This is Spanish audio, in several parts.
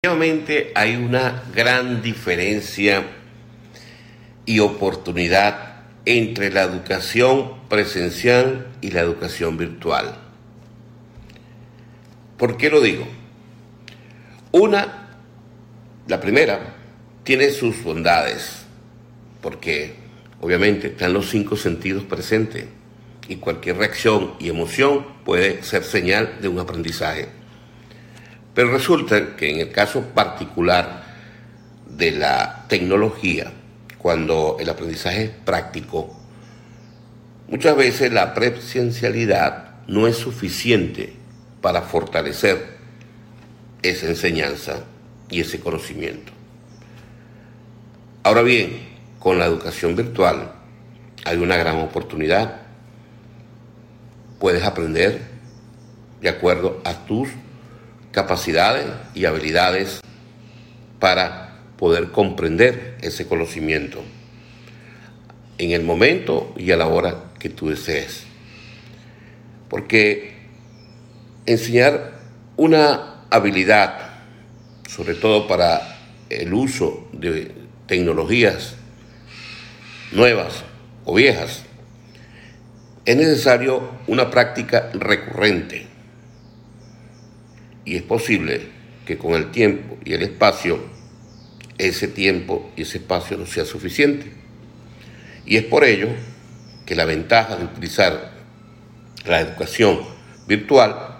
Definitivamente hay una gran diferencia y oportunidad entre la educación presencial y la educación virtual. ¿Por qué lo digo? Una, la primera, tiene sus bondades, porque obviamente están los cinco sentidos presentes y cualquier reacción y emoción puede ser señal de un aprendizaje. Pero resulta que en el caso particular de la tecnología, cuando el aprendizaje es práctico, muchas veces la presencialidad no es suficiente para fortalecer esa enseñanza y ese conocimiento. Ahora bien, con la educación virtual hay una gran oportunidad. Puedes aprender de acuerdo a tus capacidades y habilidades para poder comprender ese conocimiento en el momento y a la hora que tú desees. Porque enseñar una habilidad, sobre todo para el uso de tecnologías nuevas o viejas, es necesario una práctica recurrente y es posible que con el tiempo y el espacio, ese tiempo y ese espacio no sea suficiente. Y es por ello que la ventaja de utilizar la educación virtual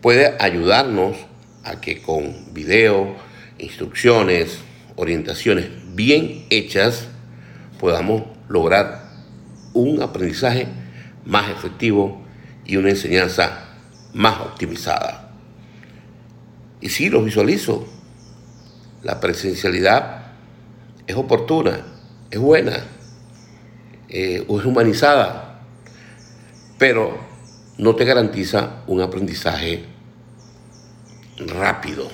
puede ayudarnos a que con video, instrucciones, orientaciones bien hechas, podamos lograr un aprendizaje más efectivo y una enseñanza más optimizada. Y sí, lo visualizo. La presencialidad es oportuna, es buena, eh, es humanizada, pero no te garantiza un aprendizaje rápido.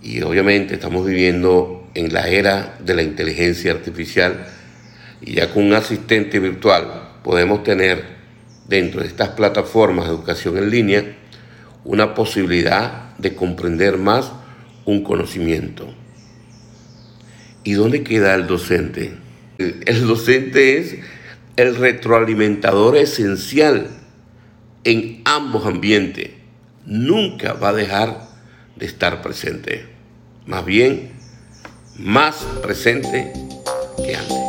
Y obviamente estamos viviendo en la era de la inteligencia artificial y ya con un asistente virtual podemos tener dentro de estas plataformas de educación en línea una posibilidad de comprender más un conocimiento. ¿Y dónde queda el docente? El docente es el retroalimentador esencial en ambos ambientes. Nunca va a dejar de estar presente. Más bien, más presente que antes.